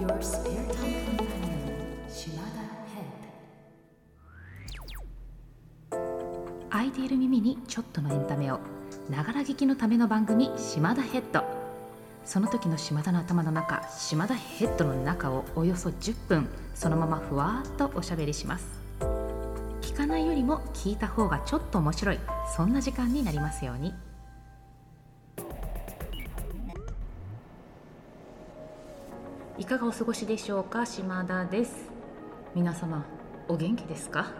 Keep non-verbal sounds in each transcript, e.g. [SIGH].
Your spare time companion, Shimada Head. 空いている耳にちょっとのエンタメを。ながら聞きのための番組島田ヘッドその時の島田の頭の中島田ヘッドの中をおよそ10分そのままふわーっとおしゃべりします。聞かないよりも聞いた方がちょっと面白い。そんな時間になりますように。いかがお過ごしでしょうか？島田です。皆様お元気ですか？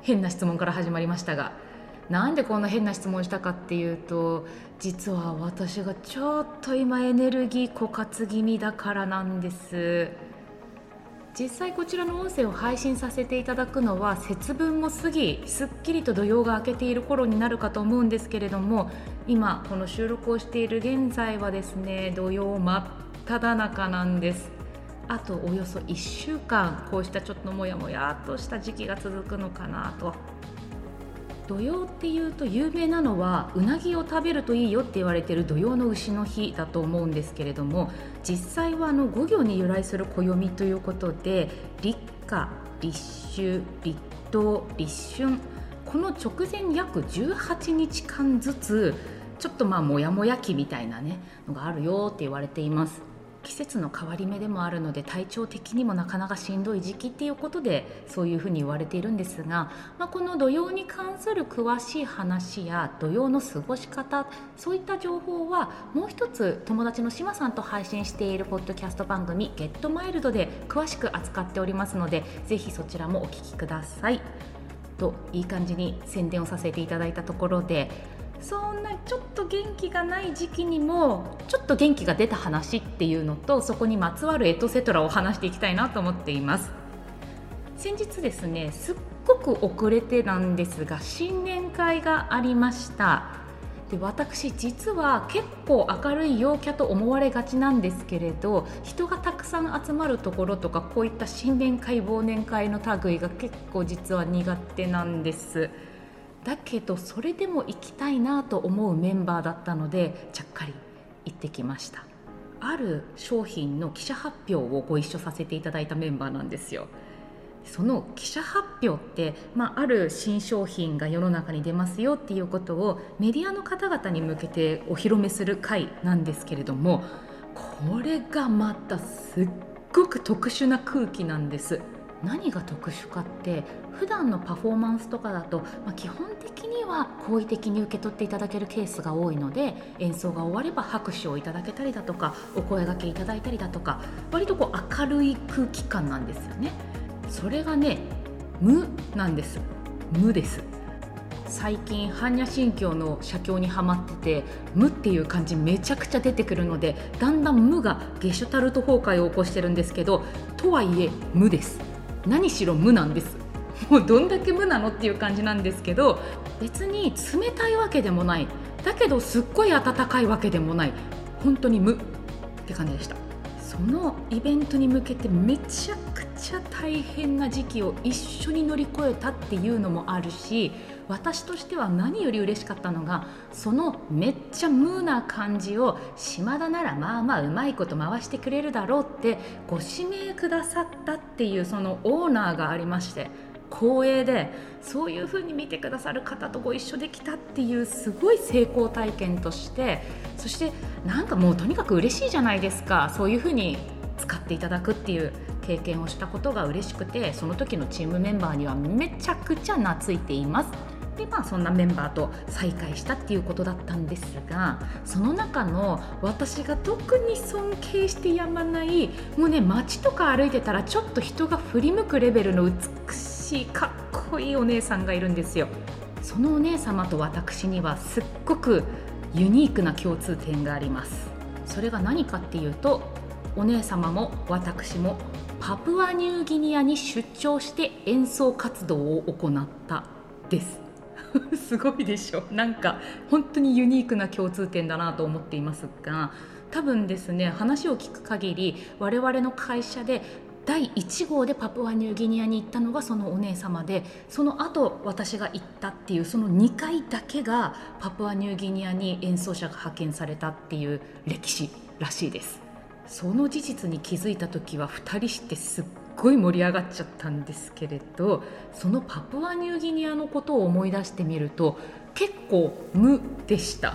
変な質問から始まりましたがなんでこんな変な質問したかっていうと実は私がちょっと今エネルギー枯渇気味だからなんです。実際こちらの音声を配信させていただくのは節分も過ぎすっきりと土曜が明けている頃になるかと思うんですけれども今この収録をしている現在はですね土曜真っ只中なんです。あとおよそ1週間こうしたちょっともやもやっとした時期が続くのかなと。土曜っていうと有名なのはうなぎを食べるといいよって言われてる土曜の牛の日だと思うんですけれども実際はあの五行に由来する暦ということで立夏立秋立冬立春この直前約18日間ずつちょっとまあモヤモヤ期みたいなねのがあるよって言われています。季節の変わり目でもあるので体調的にもなかなかしんどい時期っていうことでそういうふうに言われているんですが、まあ、この土曜に関する詳しい話や土曜の過ごし方そういった情報はもう一つ友達の島さんと配信しているポッドキャスト番組「ゲットマイルドで詳しく扱っておりますのでぜひそちらもお聞きください。といい感じに宣伝をさせていただいたところでそんなちょっと元気がない時期にもちょっと元気が出た話っていうのとそこにまつわるエトセトラを話していきたいなと思っています先日ですねすっごく遅れてなんですが新年会がありましたで私実は結構明るい陽キャと思われがちなんですけれど人がたくさん集まるところとかこういった新年会忘年会の類が結構実は苦手なんです。だけどそれでも行きたいなと思うメンバーだったのでちゃっかり行ってきました。ある商品の記者発表をご一緒させていただいたメンバーなんですよ。その記者発表って、まあ、ある新商品が世の中に出ますよっていうことをメディアの方々に向けてお披露目する会なんですけれどもこれがまたすっごく特殊な空気なんです。何が特殊かって普段のパフォーマンスとかだと、まあ、基本的には好意的に受け取っていただけるケースが多いので演奏が終われば拍手をいただけたりだとかお声がけいただいたりだとか割とこう明るい空気感なんですよね。それがね無なんです。無です。最近般若心経の写経にはまってて無っていう漢字めちゃくちゃ出てくるのでだんだん無がゲシュタルト崩壊を起こしてるんですけどとはいえ無です。何しろ無なんです。もうどんだけ無なのっていう感じなんですけど別に冷たいわけでもない。だけどすっごい温かいわけでもない。本当に無。って感じでした。そのイベントに向けてめちゃくちゃ大変な時期を一緒に乗り越えたっていうのもあるし私としては何より嬉しかったのがそのめっちゃ無な感じを島田ならまあまあうまいこと回してくれるだろうってご指名くださったっていうそのオーナーがありまして光栄でそういうふうに見てくださる方とご一緒できたっていうすごい成功体験としてそしてなんかもうとにかく嬉しいじゃないですかそういうふうに使っていただくっていう経験をしたことが嬉しくてその時のチームメンバーにはめちゃくちゃ懐いています。でまあそんなメンバーと再会したっていうことだったんですがその中の私が特に尊敬してやまないもうね街とか歩いてたらちょっと人が振り向くレベルの美しいかっこいいお姉さんがいるんですよ。そのお姉様と私にはすっごくユニークな共通点がありますそれが何かっていうとお姉様も私もパプアニューギニアに出張して演奏活動を行ったです [LAUGHS] すごいでしょ。なんか本当にユニークな共通点だなと思っていますが多分ですね話を聞く限り我々の会社で第1号でパプアニューギニアに行ったのがそのお姉様でその後私が行ったっていうその2回だけがパプアニューギニアに演奏者が派遣されたっていう歴史らしいです。その事実に気づいた時は2人してすっごい盛り上がっちゃったんですけれどそのパプアニューギニアのことを思い出してみると結構無でした。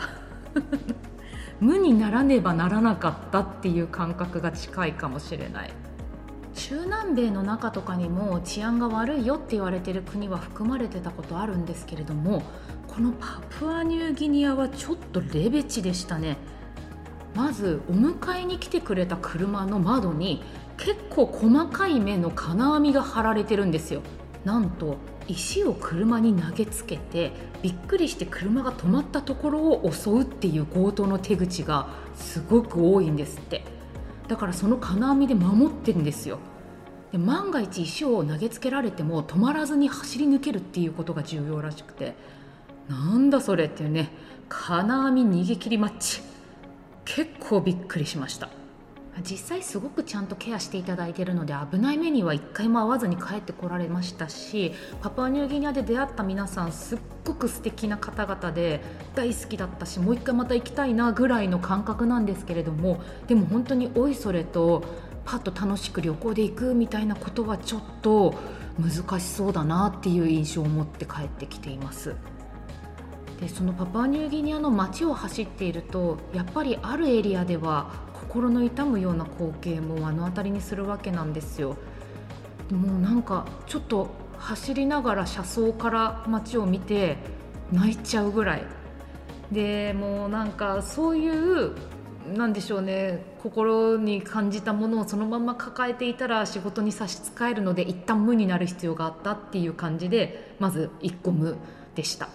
[LAUGHS] 無にならねばならなかったっていう感覚が近いかもしれない。中南米の中とかにも治安が悪いよって言われてる国は含まれてたことあるんですけれどもこのパプアニューギニアはちょっとレベチでしたね。まずお迎えに来てくれた車の窓に結構細かい目の金網が張られてるんですよ。なんと石を車に投げつけてびっくりして車が止まったところを襲うっていう強盗の手口がすごく多いんですって。だからその金網で守ってるんですよ。で万が一石を投げつけられても止まらずに走り抜けるっていうことが重要らしくて。なんだそれっていうね金網逃げ切りマッチ。結構びっくりしました。実際すごくちゃんとケアしていただいているので危ない目には一回も会わずに帰ってこられましたしパプアニューギニアで出会った皆さんすっごく素敵な方々で大好きだったしもう一回また行きたいなぐらいの感覚なんですけれどもでも本当においそれとパッと楽しく旅行で行くみたいなことはちょっと難しそうだなっていう印象を持って帰ってきています。でそのパパニューギニアの街を走っているとやっぱりあるエリアでは心の痛むような光景も目の当たりにするわけなんですよ。もうなんかちょっと走りながら車窓から街を見て泣いちゃうぐらいでもうなんかそういうなんでしょうね心に感じたものをそのまま抱えていたら仕事に差し支えるので一旦無になる必要があったっていう感じでまず1個無でした。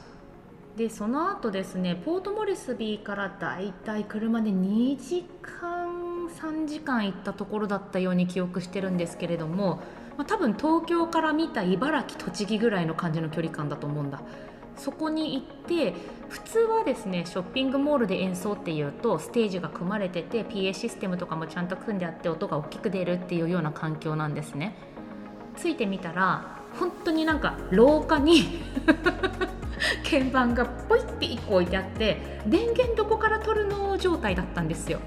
でその後ですねポートモリスビーからだいたい車で2時間3時間行ったところだったように記憶してるんですけれども、まあ、多分東京から見た茨城栃木ぐらいの感じの距離感だと思うんだ。そこに行って普通はですねショッピングモールで演奏っていうとステージが組まれてて PA システムとかもちゃんと組んであって音が大きく出るっていうような環境なんですね。ついてみたら本当になんか廊下に [LAUGHS] 鍵盤がポイって1個置いてあって電源どこから取るの状態だったんですよ。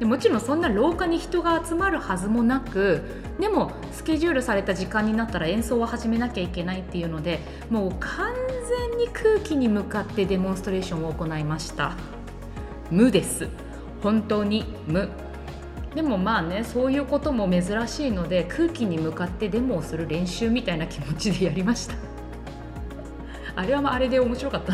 でもちろんそんな廊下に人が集まるはずもなくでもスケジュールされた時間になったら演奏を始めなきゃいけないっていうのでもう完全に空気に向かってデモンストレーションを行いました。無です。本当に無。でもまあねそういうことも珍しいので空気に向かってデモをする練習みたいな気持ちでやりました。あれはあれで面白かった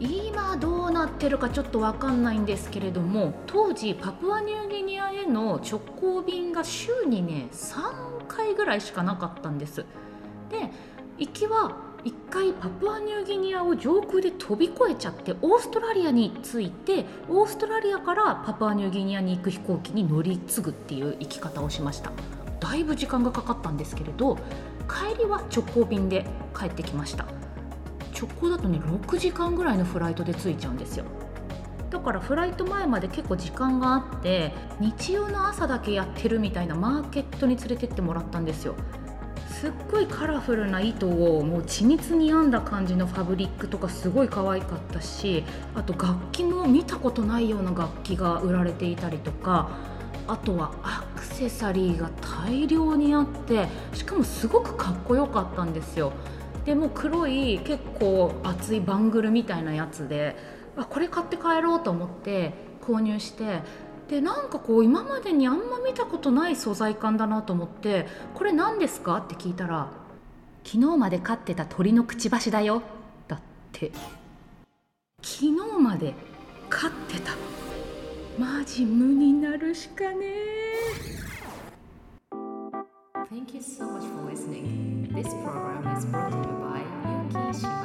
今どうなってるかちょっと分かんないんですけれども当時パプアニューギニアへの直行便が週にね3回ぐらいしかなかったんです。で行きは1回パプアニューギニアを上空で飛び越えちゃってオーストラリアに着いてオーストラリアからパプアニューギニアに行く飛行機に乗り継ぐっていう行き方をしました。だいぶ時間がかかったんですけれど帰りは直行便で帰ってきました。直行だとね6時間ぐらいのフライトで着いちゃうんですよ。だからフライト前まで結構時間があって日曜の朝だけやってるみたいなマーケットに連れてってもらったんですよ。すっごいカラフルな糸をもう緻密に編んだ感じのファブリックとかすごい可愛かったしあと楽器も見たことないような楽器が売られていたりとかあとはアクセサリーが大量にあってしかもすごくかっこよかったんですよ。でも黒い結構厚いバングルみたいなやつであこれ買って帰ろうと思って購入してでなんかこう今までにあんま見たことない素材感だなと思って「これ何ですか?」って聞いたら「昨日まで飼ってた鳥のくちばしだよ」だって。昨日まで飼ってた。マジ無になるしかねえ Thank you so much for listening. This program is brought to you by Yuki Shi.